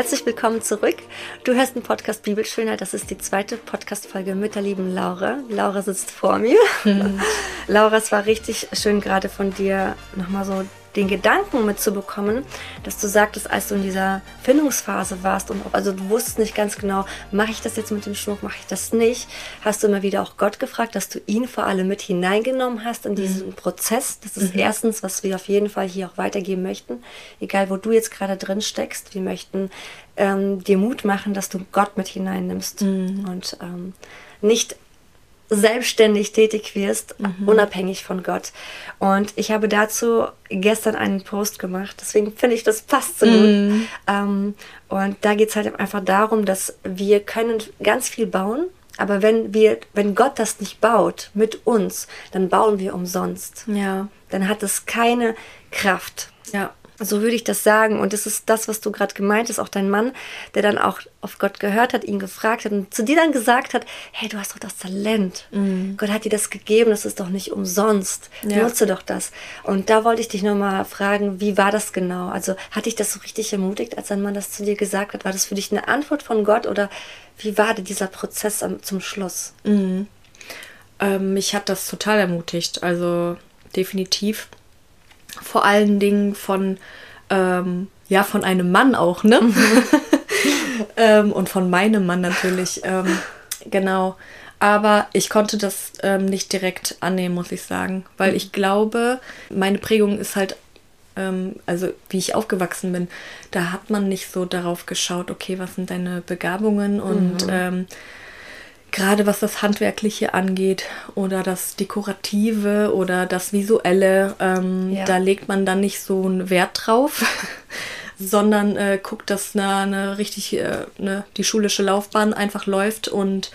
Herzlich willkommen zurück. Du hörst den Podcast Bibelschönheit. Das ist die zweite Podcast-Folge mit der lieben Laura. Laura sitzt vor mir. Mhm. Laura, es war richtig schön, gerade von dir nochmal so den Gedanken mitzubekommen, dass du sagtest, als du in dieser Findungsphase warst und also du wusstest nicht ganz genau, mache ich das jetzt mit dem Schmuck, mache ich das nicht, hast du immer wieder auch Gott gefragt, dass du ihn vor allem mit hineingenommen hast in diesen mhm. Prozess. Das ist mhm. erstens, was wir auf jeden Fall hier auch weitergeben möchten, egal wo du jetzt gerade drin steckst. Wir möchten ähm, dir Mut machen, dass du Gott mit hineinnimmst mhm. und ähm, nicht selbstständig tätig wirst, mhm. unabhängig von Gott. Und ich habe dazu gestern einen Post gemacht, deswegen finde ich, das passt so mhm. gut. Ähm, und da geht es halt einfach darum, dass wir können ganz viel bauen, aber wenn wir, wenn Gott das nicht baut mit uns, dann bauen wir umsonst. Ja. Dann hat es keine Kraft. Ja. So würde ich das sagen. Und das ist das, was du gerade gemeint hast, auch dein Mann, der dann auch auf Gott gehört hat, ihn gefragt hat und zu dir dann gesagt hat, hey, du hast doch das Talent. Mhm. Gott hat dir das gegeben, das ist doch nicht umsonst. Ja. Nutze doch das. Und da wollte ich dich nochmal fragen, wie war das genau? Also hat dich das so richtig ermutigt, als dein Mann das zu dir gesagt hat? War das für dich eine Antwort von Gott oder wie war denn dieser Prozess am, zum Schluss? Mhm. Ähm, mich hat das total ermutigt. Also definitiv vor allen Dingen von, ähm, ja, von einem Mann auch, ne? Mhm. ähm, und von meinem Mann natürlich. Ähm, genau. Aber ich konnte das ähm, nicht direkt annehmen, muss ich sagen. Weil ich glaube, meine Prägung ist halt, ähm, also wie ich aufgewachsen bin, da hat man nicht so darauf geschaut, okay, was sind deine Begabungen und mhm ähm, gerade was das Handwerkliche angeht oder das Dekorative oder das Visuelle, ähm, ja. da legt man dann nicht so einen Wert drauf, sondern äh, guckt, dass eine, eine richtig äh, eine, die schulische Laufbahn einfach läuft und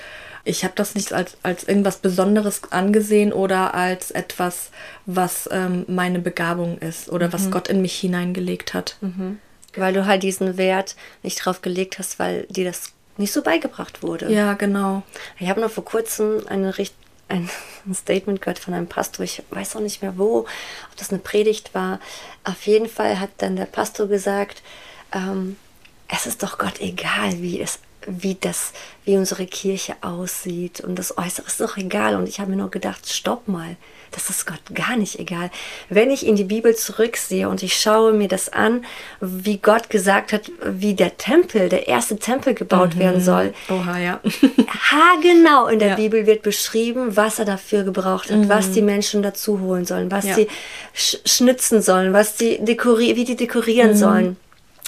ich habe das nicht als, als irgendwas Besonderes angesehen oder als etwas, was ähm, meine Begabung ist oder mhm. was Gott in mich hineingelegt hat. Mhm. Weil du halt diesen Wert nicht drauf gelegt hast, weil dir das nicht so beigebracht wurde. Ja, genau. Ich habe noch vor kurzem eine, ein Statement gehört von einem Pastor, ich weiß auch nicht mehr wo, ob das eine Predigt war. Auf jeden Fall hat dann der Pastor gesagt, ähm, es ist doch Gott egal, wie es wie das, wie unsere Kirche aussieht und das Äußere ist doch egal. Und ich habe mir nur gedacht, stopp mal, das ist Gott gar nicht egal. Wenn ich in die Bibel zurücksehe und ich schaue mir das an, wie Gott gesagt hat, wie der Tempel, der erste Tempel gebaut mhm. werden soll. Oha, ja. ha, genau, in der ja. Bibel wird beschrieben, was er dafür gebraucht hat, mhm. was die Menschen dazu holen sollen, was ja. sie sch schnitzen sollen, was dekorieren, wie die dekorieren mhm. sollen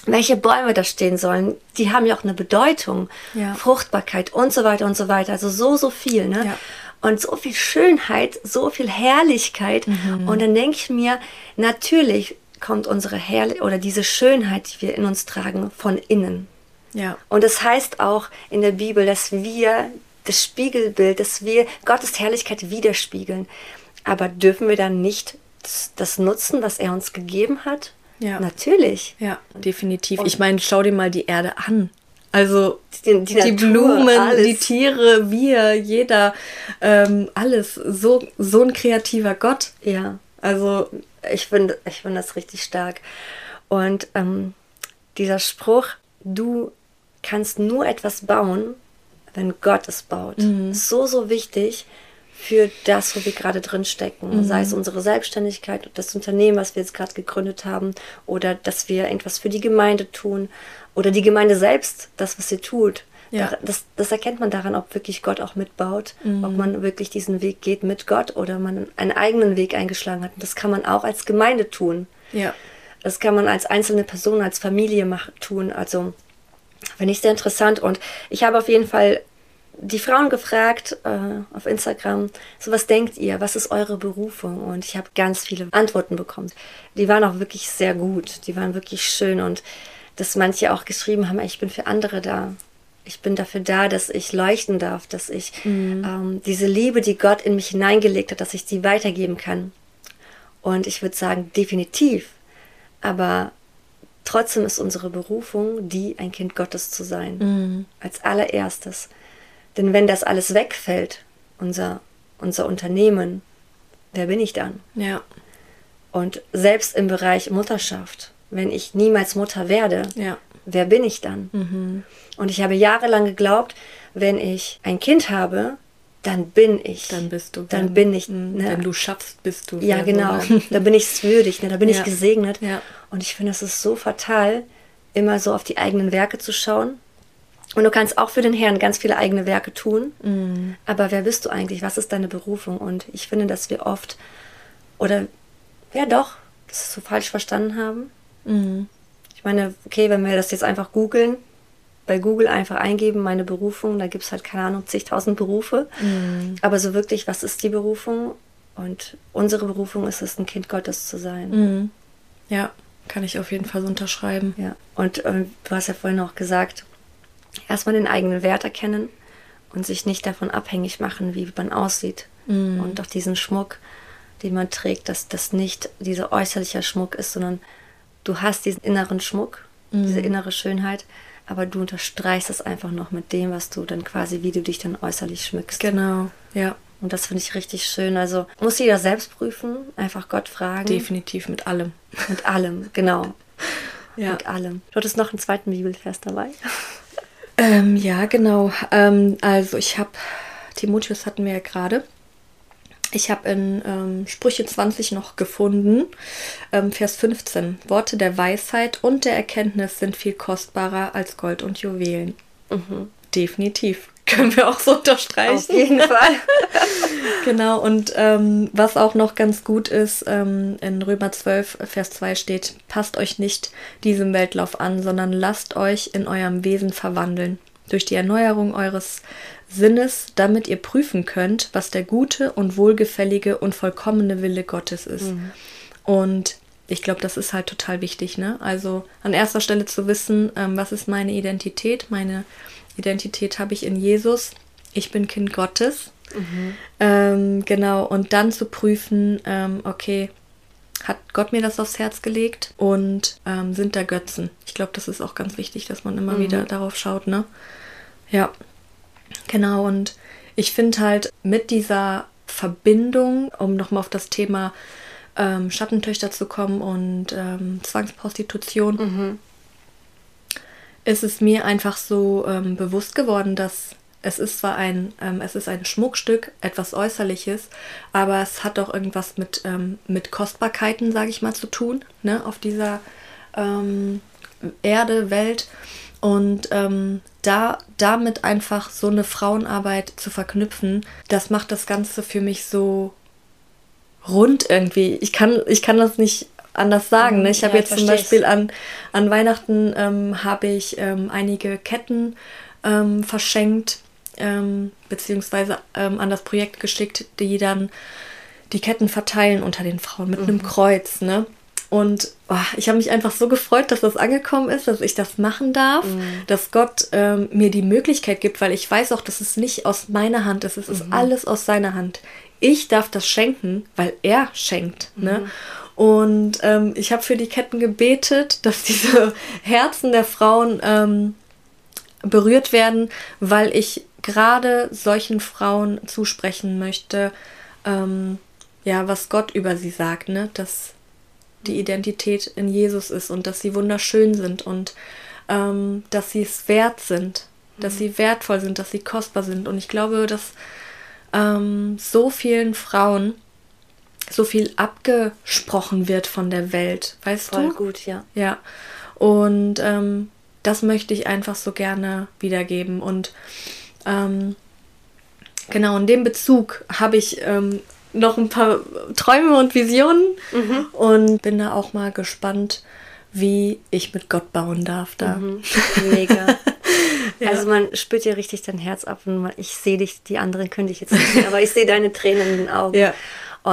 welche Bäume da stehen sollen, die haben ja auch eine Bedeutung. Ja. Fruchtbarkeit und so weiter und so weiter. Also so, so viel. Ne? Ja. Und so viel Schönheit, so viel Herrlichkeit. Mhm. Und dann denke ich mir, natürlich kommt unsere Herrlichkeit oder diese Schönheit, die wir in uns tragen, von innen. Ja. Und das heißt auch in der Bibel, dass wir das Spiegelbild, dass wir Gottes Herrlichkeit widerspiegeln. Aber dürfen wir dann nicht das, das nutzen, was er uns gegeben hat? Ja. Natürlich. Ja, definitiv. Und ich meine, schau dir mal die Erde an. Also die, die, die Natur, Blumen, alles. die Tiere, wir, jeder, ähm, alles. So, so ein kreativer Gott. Ja. Also ich finde ich find das richtig stark. Und ähm, dieser Spruch, du kannst nur etwas bauen, wenn Gott es baut. Mhm. So, so wichtig für das, wo wir gerade drin stecken. Mhm. Sei es unsere Selbstständigkeit, das Unternehmen, was wir jetzt gerade gegründet haben, oder dass wir irgendwas für die Gemeinde tun, oder die Gemeinde selbst, das, was sie tut. Ja. Das, das erkennt man daran, ob wirklich Gott auch mitbaut, mhm. ob man wirklich diesen Weg geht mit Gott oder man einen eigenen Weg eingeschlagen hat. Und das kann man auch als Gemeinde tun. Ja. Das kann man als einzelne Person, als Familie machen, tun. Also finde ich sehr interessant. Und ich habe auf jeden Fall die Frauen gefragt äh, auf Instagram, so was denkt ihr, was ist eure Berufung? Und ich habe ganz viele Antworten bekommen. Die waren auch wirklich sehr gut, die waren wirklich schön und dass manche auch geschrieben haben, ich bin für andere da. Ich bin dafür da, dass ich leuchten darf, dass ich mhm. ähm, diese Liebe, die Gott in mich hineingelegt hat, dass ich die weitergeben kann. Und ich würde sagen, definitiv. Aber trotzdem ist unsere Berufung, die ein Kind Gottes zu sein. Mhm. Als allererstes. Denn wenn das alles wegfällt, unser, unser Unternehmen, wer bin ich dann? Ja. Und selbst im Bereich Mutterschaft, wenn ich niemals Mutter werde, ja. wer bin ich dann? Mhm. Und ich habe jahrelang geglaubt, wenn ich ein Kind habe, dann bin ich. Dann bist du. Dann bin ich. Mhm. Ne? Wenn du schaffst, bist du. Ja, genau. ne? Da bin ich es würdig, ne? da bin Ja. ich gesegnet. Ja. Und ich finde, es ist so fatal, immer so auf die eigenen Werke zu schauen. Und du kannst auch für den Herrn ganz viele eigene Werke tun. Mhm. Aber wer bist du eigentlich? Was ist deine Berufung? Und ich finde, dass wir oft, oder ja doch, das so falsch verstanden haben. Mhm. Ich meine, okay, wenn wir das jetzt einfach googeln, bei Google einfach eingeben, meine Berufung, da gibt es halt, keine Ahnung, zigtausend Berufe. Mhm. Aber so wirklich, was ist die Berufung? Und unsere Berufung ist es, ein Kind Gottes zu sein. Mhm. Ja, kann ich auf jeden Fall unterschreiben. Ja. Und ähm, du hast ja vorhin auch gesagt, erstmal den eigenen Wert erkennen und sich nicht davon abhängig machen, wie man aussieht. Mhm. Und auch diesen Schmuck, den man trägt, dass das nicht dieser äußerliche Schmuck ist, sondern du hast diesen inneren Schmuck, diese innere Schönheit, aber du unterstreichst es einfach noch mit dem, was du dann quasi, wie du dich dann äußerlich schmückst. Genau, ja. Und das finde ich richtig schön. Also muss jeder selbst prüfen, einfach Gott fragen. Definitiv mit allem. Mit allem, genau. Ja. Mit allem. Du hattest noch einen zweiten Bibelvers dabei. Ähm, ja, genau. Ähm, also ich habe, Timotheus hatten wir ja gerade. Ich habe in ähm, Sprüche 20 noch gefunden, ähm, Vers 15. Worte der Weisheit und der Erkenntnis sind viel kostbarer als Gold und Juwelen. Definitiv. Können wir auch so unterstreichen. Auf jeden Fall. Genau, und ähm, was auch noch ganz gut ist, ähm, in Römer 12, Vers 2 steht, passt euch nicht diesem Weltlauf an, sondern lasst euch in eurem Wesen verwandeln, durch die Erneuerung eures Sinnes, damit ihr prüfen könnt, was der gute und wohlgefällige und vollkommene Wille Gottes ist. Und ich glaube, das ist halt total wichtig, ne? Also an erster Stelle zu wissen, ähm, was ist meine Identität? Meine Identität habe ich in Jesus. Ich bin Kind Gottes. Ähm, genau, und dann zu prüfen, ähm, okay, hat Gott mir das aufs Herz gelegt und ähm, sind da Götzen? Ich glaube, das ist auch ganz wichtig, dass man immer wieder darauf schaut, ne? Ja, genau. Und ich finde halt mit dieser Verbindung, um nochmal auf das Thema ähm, Schattentöchter zu kommen und ähm, Zwangsprostitution, ist es mir einfach so ähm, bewusst geworden, dass es ist zwar ein, ähm, es ist ein Schmuckstück, etwas Äußerliches, aber es hat doch irgendwas mit, ähm, mit Kostbarkeiten, sage ich mal, zu tun, ne, auf dieser ähm, Erde, Welt. Und ähm, da damit einfach so eine Frauenarbeit zu verknüpfen, das macht das Ganze für mich so rund irgendwie. Ich kann, ich kann das nicht anders sagen. Ne? Ich habe Ja, jetzt zum. Beispiel an, an Weihnachten ähm, habe ich ähm, einige Ketten ähm, verschenkt, ähm, beziehungsweise ähm, an das Projekt geschickt, die dann die Ketten verteilen unter den Frauen mit einem Kreuz. Ne? Und oh, ich habe mich einfach so gefreut, dass das angekommen ist, dass ich das machen darf, dass Gott ähm, mir die Möglichkeit gibt, weil ich weiß auch, dass es nicht aus meiner Hand ist, es ist alles aus seiner Hand. Ich darf das schenken, weil er schenkt. Ne? Und ähm, ich habe für die Ketten gebetet, dass diese Herzen der Frauen ähm, berührt werden, weil ich gerade solchen Frauen zusprechen möchte, ähm, ja, was Gott über sie sagt, ne? dass die Identität in Jesus ist und dass sie wunderschön sind und ähm, dass sie es wert sind, dass sie wertvoll sind, dass sie kostbar sind. Und ich glaube, dass ähm, so vielen Frauen so viel abgesprochen wird von der Welt, weißt Voll du? gut, ja. Ja. Und ähm, das möchte ich einfach so gerne wiedergeben. Und ähm, genau in dem Bezug habe ich ähm, noch ein paar Träume und Visionen und bin da auch mal gespannt, wie ich mit Gott bauen darf da. Mhm. Mega. Also man spürt dir richtig dein Herz ab und ich sehe dich, die anderen können dich jetzt nicht sehen, aber ich sehe deine Tränen in den Augen. Ja.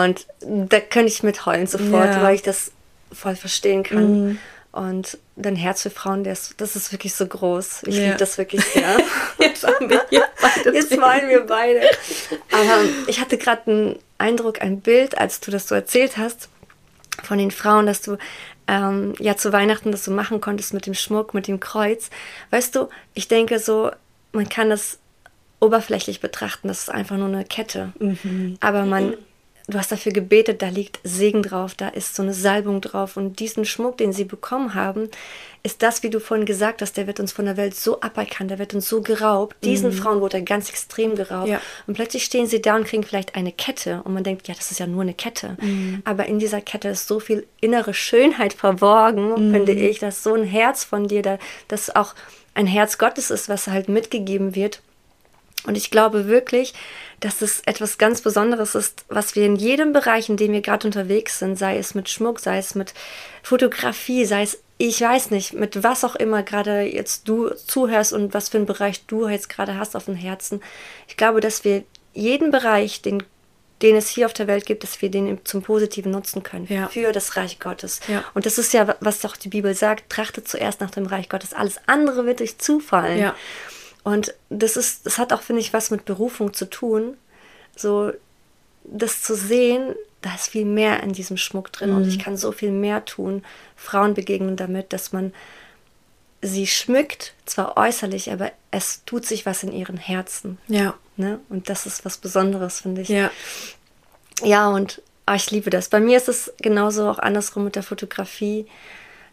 Und da könnte ich mit heulen sofort, Ja. weil ich das voll verstehen kann. Und dein Herz für Frauen, das, das ist wirklich so groß. Ich Ja. liebe das wirklich sehr. Jetzt haben wir hier beide Jetzt weinen wir beide. Aber ich hatte gerade einen Eindruck, ein Bild, als du das so erzählt hast, von den Frauen, dass du ähm, ja zu Weihnachten das so machen konntest mit dem Schmuck, mit dem Kreuz. Weißt du, ich denke so, man kann das oberflächlich betrachten, das ist einfach nur eine Kette. Aber man, du hast dafür gebetet, da liegt Segen drauf, da ist so eine Salbung drauf. Und diesen Schmuck, den sie bekommen haben, ist das, wie du vorhin gesagt hast, der wird uns von der Welt so aberkannt, der wird uns so geraubt. Diesen mhm. Frauen wurde er ganz extrem geraubt. Ja. Und plötzlich stehen sie da und kriegen vielleicht eine Kette. Und man denkt, ja, das ist ja nur eine Kette. Mhm. Aber in dieser Kette ist so viel innere Schönheit verborgen, mhm. finde ich, dass so ein Herz von dir, da, das auch ein Herz Gottes ist, was halt mitgegeben wird. Und ich glaube wirklich, dass es etwas ganz Besonderes ist, was wir in jedem Bereich, in dem wir gerade unterwegs sind, sei es mit Schmuck, sei es mit Fotografie, sei es, ich weiß nicht, mit was auch immer gerade jetzt du zuhörst und was für einen Bereich du jetzt gerade hast auf dem Herzen. Ich glaube, dass wir jeden Bereich, den, den es hier auf der Welt gibt, dass wir den zum Positiven nutzen können ja. für das Reich Gottes. Ja. Und das ist ja, was doch die Bibel sagt, trachte zuerst nach dem Reich Gottes. Alles andere wird euch zufallen. Ja. Und das ist, das hat auch, finde ich, was mit Berufung zu tun. So, das zu sehen, da ist viel mehr in diesem Schmuck drin mhm. und ich kann so viel mehr tun. Frauen begegnen damit, dass man sie schmückt, zwar äußerlich, aber es tut sich was in ihren Herzen. Ja. Ne? Und das ist was Besonderes, finde ich. Ja. Ja, und oh, ich liebe das. Bei mir ist es genauso auch andersrum mit der Fotografie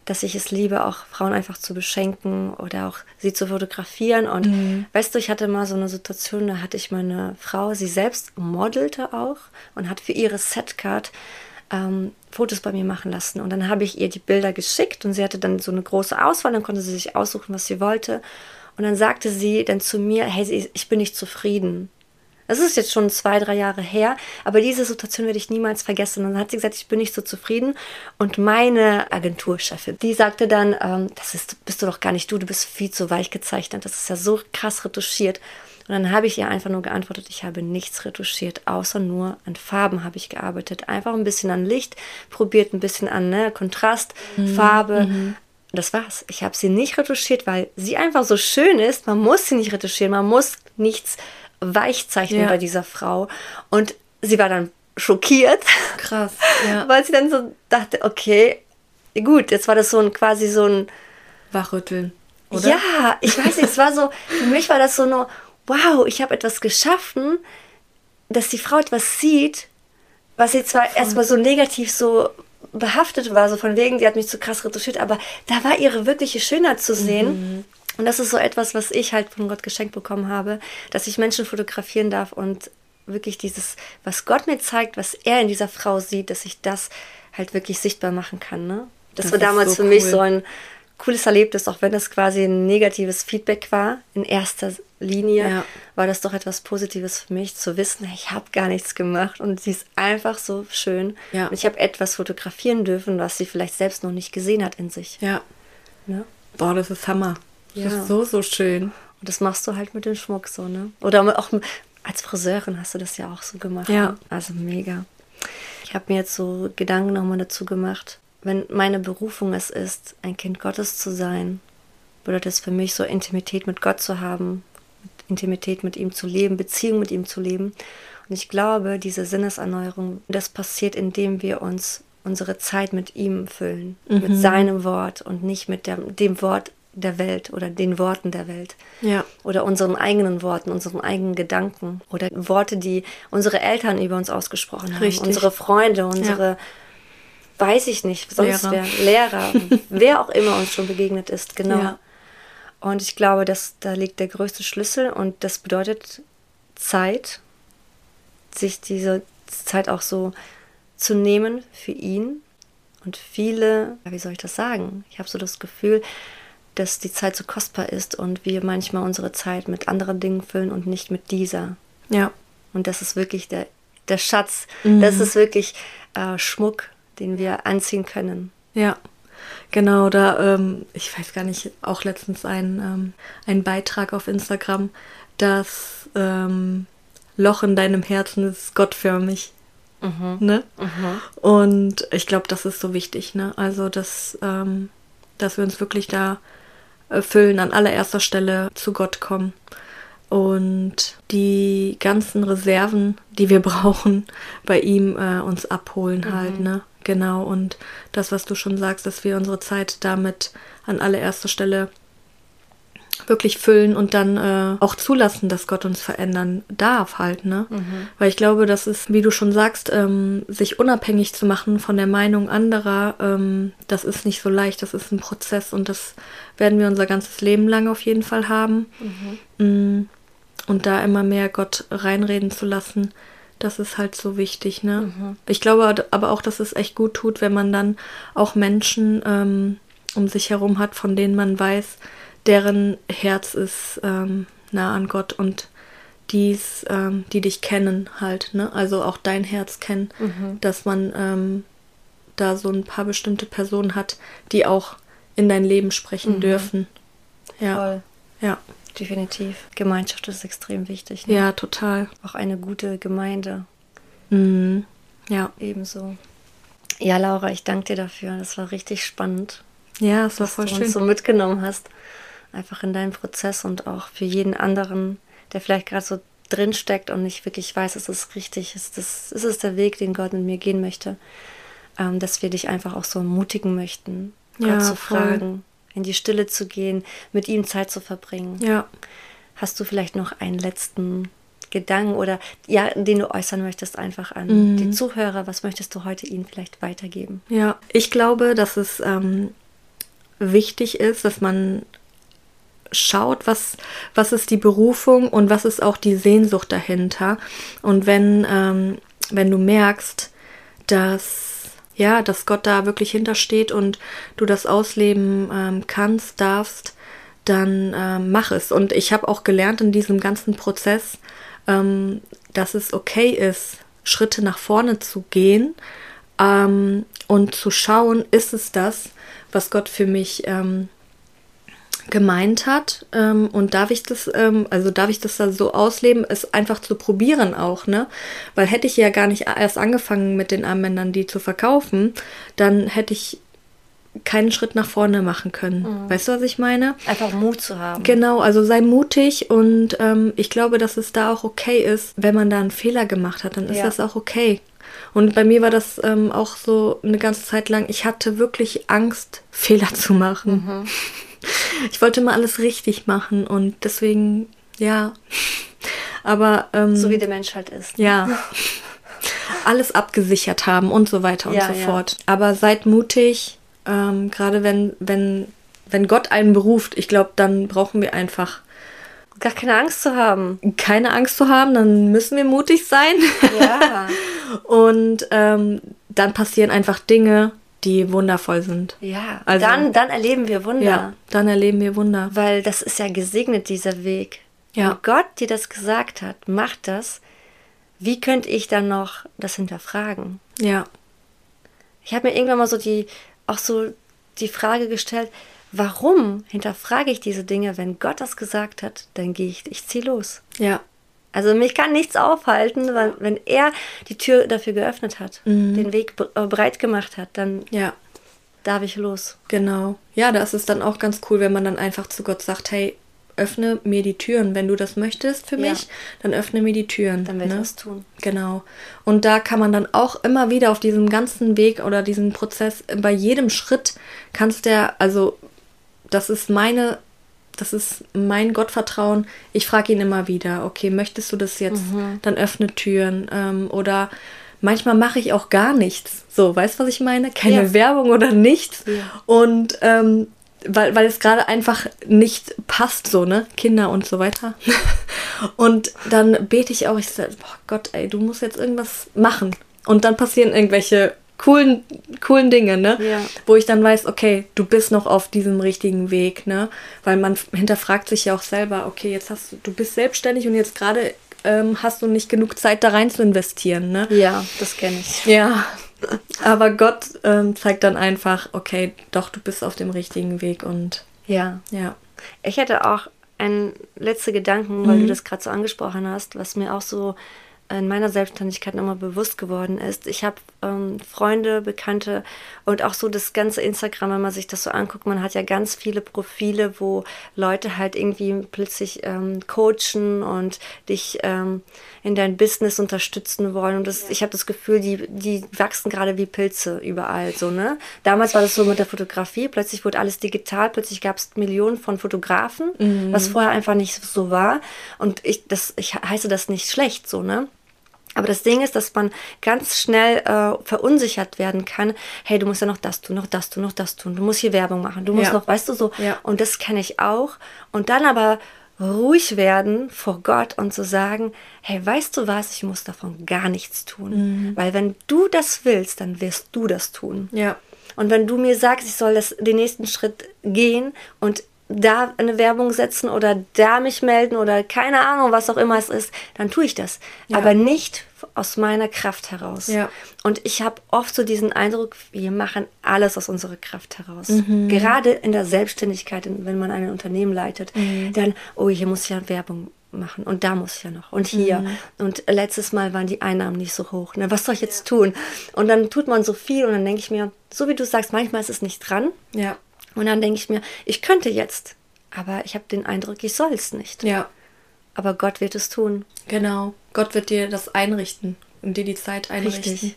dass ich es liebe, auch Frauen einfach zu beschenken oder auch sie zu fotografieren. Und mhm. weißt du, ich hatte mal so eine Situation, da hatte ich meine Frau, sie selbst modelte auch und hat für ihre Setcard ähm, Fotos bei mir machen lassen. Und dann habe ich ihr die Bilder geschickt und sie hatte dann so eine große Auswahl, dann konnte sie sich aussuchen, was sie wollte. Und dann sagte sie dann zu mir, hey, ich bin nicht zufrieden. Das ist jetzt schon zwei, drei Jahre her, aber diese Situation werde ich niemals vergessen. Und dann hat sie gesagt, ich bin nicht so zufrieden. Und meine Agenturchefin, die sagte dann, ähm, das ist, bist du doch gar nicht du, du bist viel zu weich gezeichnet. Das ist ja so krass retuschiert. Und dann habe ich ihr einfach nur geantwortet, ich habe nichts retuschiert, außer nur an Farben habe ich gearbeitet. Einfach ein bisschen an Licht, probiert ein bisschen an ne, Kontrast, mhm. Farbe. Mhm. Das war's. Ich habe sie nicht retuschiert, weil sie einfach so schön ist. Man muss sie nicht retuschieren, man muss nichts Weichzeichnen ja. bei dieser Frau. Und sie war dann schockiert. Krass. Ja. Weil sie dann so dachte, okay, gut, jetzt war das so ein quasi so ein Wachrütteln. Oder? Ja, ich weiß nicht, es war so, für mich war das so nur, wow, ich habe etwas geschaffen, dass die Frau etwas sieht, was sie zwar erstmal so negativ so behaftet war, so von wegen, die hat mich zu krass retuschiert, aber da war ihre wirkliche Schönheit zu sehen. Mhm. Und das ist so etwas, was ich halt von Gott geschenkt bekommen habe, dass ich Menschen fotografieren darf und wirklich dieses, was Gott mir zeigt, was er in dieser Frau sieht, dass ich das halt wirklich sichtbar machen kann. Ne? Das, das war damals so für cool. mich so ein cooles Erlebnis, auch wenn es quasi ein negatives Feedback war. In erster Linie ja. war das doch etwas Positives für mich, zu wissen, ich habe gar nichts gemacht und sie ist einfach so schön. Ja. Und ich habe etwas fotografieren dürfen, was sie vielleicht selbst noch nicht gesehen hat in sich. Ja. ja. Boah, das ist Hammer. Ja. Das ist so, so schön. Und das machst du halt mit dem Schmuck so, ne? Oder auch als Friseurin hast du das ja auch so gemacht. Ja. Ne? Also mega. Ich habe mir jetzt so Gedanken nochmal dazu gemacht. Wenn meine Berufung es ist, ein Kind Gottes zu sein, bedeutet es für mich so Intimität mit Gott zu haben, Intimität mit ihm zu leben, Beziehung mit ihm zu leben. Und ich glaube, diese Sinneserneuerung, das passiert, indem wir uns unsere Zeit mit ihm füllen, mhm. mit seinem Wort und nicht mit dem, dem Wort der Welt oder den Worten der Welt. Ja. Oder unseren eigenen Worten, unseren eigenen Gedanken. Oder Worte, die unsere Eltern über uns ausgesprochen haben. Richtig. Unsere Freunde, unsere, ja. weiß ich nicht, sonst Lehrer. wer, Lehrer, wer auch immer uns schon begegnet ist, genau. Ja. Und ich glaube, dass da liegt der größte Schlüssel und das bedeutet Zeit, sich diese Zeit auch so zu nehmen für ihn. Und viele, wie soll ich das sagen? Ich habe so das Gefühl, dass die Zeit so kostbar ist und wir manchmal unsere Zeit mit anderen Dingen füllen und nicht mit dieser. Ja. Und das ist wirklich der, der Schatz. Mhm. Das ist wirklich äh, Schmuck, den wir anziehen können. Ja. Genau, da, ähm, ich weiß gar nicht, auch letztens ein, ähm, ein Beitrag auf Instagram, das ähm, Loch in deinem Herzen ist gottförmig. Mhm. Ne? Mhm. Und ich glaube, das ist so wichtig, ne? Also, dass, ähm, dass wir uns wirklich da erfüllen, an allererster Stelle zu Gott kommen. Und die ganzen Reserven, die wir brauchen, bei ihm äh, uns abholen mhm. halt, ne? Genau. Und das, was du schon sagst, dass wir unsere Zeit damit an allererster Stelle wirklich füllen und dann äh, auch zulassen, dass Gott uns verändern darf halt, ne? Mhm. Weil ich glaube, das ist, wie du schon sagst, ähm, sich unabhängig zu machen von der Meinung anderer, ähm, das ist nicht so leicht, das ist ein Prozess und das werden wir unser ganzes Leben lang auf jeden Fall haben. Mhm. Mm, und da immer mehr Gott reinreden zu lassen, das ist halt so wichtig, ne? Mhm. Ich glaube aber auch, dass es echt gut tut, wenn man dann auch Menschen ähm, um sich herum hat, von denen man weiß, deren Herz ist ähm, nah an Gott und dies, ähm, die dich kennen halt, ne? Also auch dein Herz kennen, mhm. dass man ähm, da so ein paar bestimmte Personen hat, die auch in dein Leben sprechen mhm. dürfen. Ja. Voll. Ja. Definitiv. Gemeinschaft ist extrem wichtig. Ne? Ja, total. Auch eine gute Gemeinde. Mhm. Ja. Ebenso. Ja, Laura, ich danke dir dafür. Das war richtig spannend. Ja, es war voll du schön. Uns so mitgenommen hast einfach in deinen Prozess und auch für jeden anderen, der vielleicht gerade so drin steckt und nicht wirklich weiß, ist es richtig, ist es, ist es der Weg, den Gott mit mir gehen möchte, ähm, dass wir dich einfach auch so ermutigen möchten, ja, Gott zu voll. fragen, in die Stille zu gehen, mit ihm Zeit zu verbringen. Ja. Hast du vielleicht noch einen letzten Gedanken oder ja, den du äußern möchtest einfach an mhm. die Zuhörer? Was möchtest du heute ihnen vielleicht weitergeben? Ja, ich glaube, dass es ähm, wichtig ist, dass man schaut, was, was ist die Berufung und was ist auch die Sehnsucht dahinter. Und wenn, ähm, wenn du merkst, dass ja, dass Gott da wirklich hintersteht und du das ausleben ähm, kannst, darfst, dann ähm, mach es. Und ich habe auch gelernt in diesem ganzen Prozess, ähm, dass es okay ist, Schritte nach vorne zu gehen ähm, und zu schauen, ist es das, was Gott für mich ähm, gemeint hat ähm, und darf ich das, ähm, also darf ich das da so ausleben, es einfach zu probieren auch, ne? Weil hätte ich ja gar nicht erst angefangen mit den Armbändern die zu verkaufen, dann hätte ich keinen Schritt nach vorne machen können. Mhm. Weißt du, was ich meine? Einfach Mut zu haben. Genau, also sei mutig und ähm, ich glaube, dass es da auch okay ist, wenn man da einen Fehler gemacht hat, dann ist ja. das auch okay. Und bei mir war das ähm, auch so eine ganze Zeit lang, ich hatte wirklich Angst, Fehler zu machen. Mhm ich wollte mal alles richtig machen und deswegen, ja. Aber. Ähm, so wie der Mensch halt ist. Ja. alles abgesichert haben und so weiter und ja, so ja. fort. Aber seid mutig, ähm, gerade wenn, wenn, wenn Gott einen beruft, ich glaube, dann brauchen wir einfach gar keine Angst zu haben. Keine Angst zu haben, dann müssen wir mutig sein. Ja. und ähm, dann passieren einfach Dinge, die wundervoll sind. Ja, also, dann, dann erleben wir Wunder. Ja, dann erleben wir Wunder. Weil das ist ja gesegnet, dieser Weg. Ja. Wenn Gott dir das gesagt hat, mach das. Wie könnte ich dann noch das hinterfragen? Ja. Ich habe mir irgendwann mal so die, auch so die Frage gestellt, warum hinterfrage ich diese Dinge, wenn Gott das gesagt hat, dann gehe ich, ich ziehe los. Ja. Also mich kann nichts aufhalten, weil wenn er die Tür dafür geöffnet hat, mhm. den Weg äh, breit gemacht hat, dann ja. darf ich los. Genau. Ja, das ist dann auch ganz cool, wenn man dann einfach zu Gott sagt, hey, öffne mir die Türen. Wenn du das möchtest für mich, ja. dann öffne mir die Türen. Dann werde ne? ich das tun. Genau. Und da kann man dann auch immer wieder auf diesem ganzen Weg oder diesem Prozess, bei jedem Schritt kannst der, also das ist meine das ist mein Gottvertrauen. Ich frage ihn immer wieder, okay, möchtest du das jetzt? Mhm. Dann öffne Türen. Ähm, oder manchmal mache ich auch gar nichts. So, weißt du, was ich meine? Keine ja. Werbung oder nichts. Ja. Und ähm, weil, weil es gerade einfach nicht passt, so, ne? Kinder und so weiter. und dann bete ich auch, ich sage, boah Gott, ey, du musst jetzt irgendwas machen. Und dann passieren irgendwelche coolen, coolen Dinge, ne? Ja. Wo ich dann weiß, okay, du bist noch auf diesem richtigen Weg, ne? Weil man hinterfragt sich ja auch selber, okay, jetzt hast du, du bist selbstständig und jetzt gerade ähm, hast du nicht genug Zeit da rein zu investieren, ne? Ja, das kenne ich. Ja. Aber Gott ähm, zeigt dann einfach, okay, doch, du bist auf dem richtigen Weg und ja. Ja. Ich hätte auch einen letzten Gedanken, weil mhm. du das gerade so angesprochen hast, was mir auch so in meiner Selbstständigkeit nochmal bewusst geworden ist. Ich habe ähm, Freunde, Bekannte und auch so das ganze Instagram, wenn man sich das so anguckt, man hat ja ganz viele Profile, wo Leute halt irgendwie plötzlich ähm, coachen und dich ähm, in dein Business unterstützen wollen. Und das, ich habe das Gefühl, die, die wachsen gerade wie Pilze überall. So, ne? Damals war das so mit der Fotografie, plötzlich wurde alles digital, plötzlich gab es Millionen von Fotografen, mhm. was vorher einfach nicht so war. Und ich, das, ich heiße das nicht schlecht, so, ne? Aber das Ding ist, dass man ganz schnell äh, verunsichert werden kann. Hey, du musst ja noch das tun, noch das tun, noch das tun. Du musst hier Werbung machen. Du musst ja. noch, weißt du so. Ja. Und das kenne ich auch. Und dann aber ruhig werden vor Gott und zu sagen, hey, weißt du was, ich muss davon gar nichts tun. Mhm. Weil wenn du das willst, dann wirst du das tun. Ja. Und wenn du mir sagst, ich soll das, den nächsten Schritt gehen und da eine Werbung setzen oder da mich melden oder keine Ahnung, was auch immer es ist, dann tue ich das. Ja. Aber nicht aus meiner Kraft heraus. Ja. Und ich habe oft so diesen Eindruck, wir machen alles aus unserer Kraft heraus. Mhm. Gerade in der Selbstständigkeit, wenn man ein Unternehmen leitet, mhm. dann, oh, hier muss ich ja Werbung machen und da muss ich ja noch und hier. Mhm. Und letztes Mal waren die Einnahmen nicht so hoch. Ne? Was soll ich jetzt tun? Und dann tut man so viel und dann denke ich mir, so wie du sagst, manchmal ist es nicht dran. Ja. Und dann denke ich mir, ich könnte jetzt, aber ich habe den Eindruck, ich soll es nicht. Ja. Aber Gott wird es tun. Genau. Gott wird dir das einrichten und dir die Zeit einrichten. Richtig.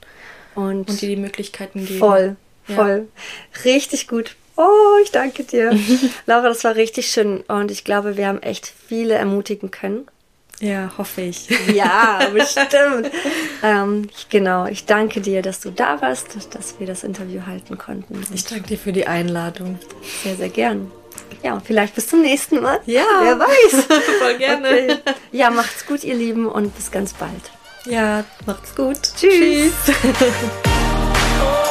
Und, und dir die Möglichkeiten geben. Voll, voll. Ja. Richtig gut. Oh, ich danke dir. Laura, das war richtig schön. Und ich glaube, wir haben echt viele ermutigen können. Ja, hoffe ich. Ja, bestimmt. ähm, genau, ich danke dir, dass du da warst, dass wir das Interview halten konnten. Ich danke dir für die Einladung. Sehr, sehr gern. Ja, und vielleicht bis zum nächsten Mal. Ja. Wer weiß. Voll gerne. Okay. Ja, macht's gut, ihr Lieben, und bis ganz bald. Ja, macht's gut. Tschüss. Tschüss.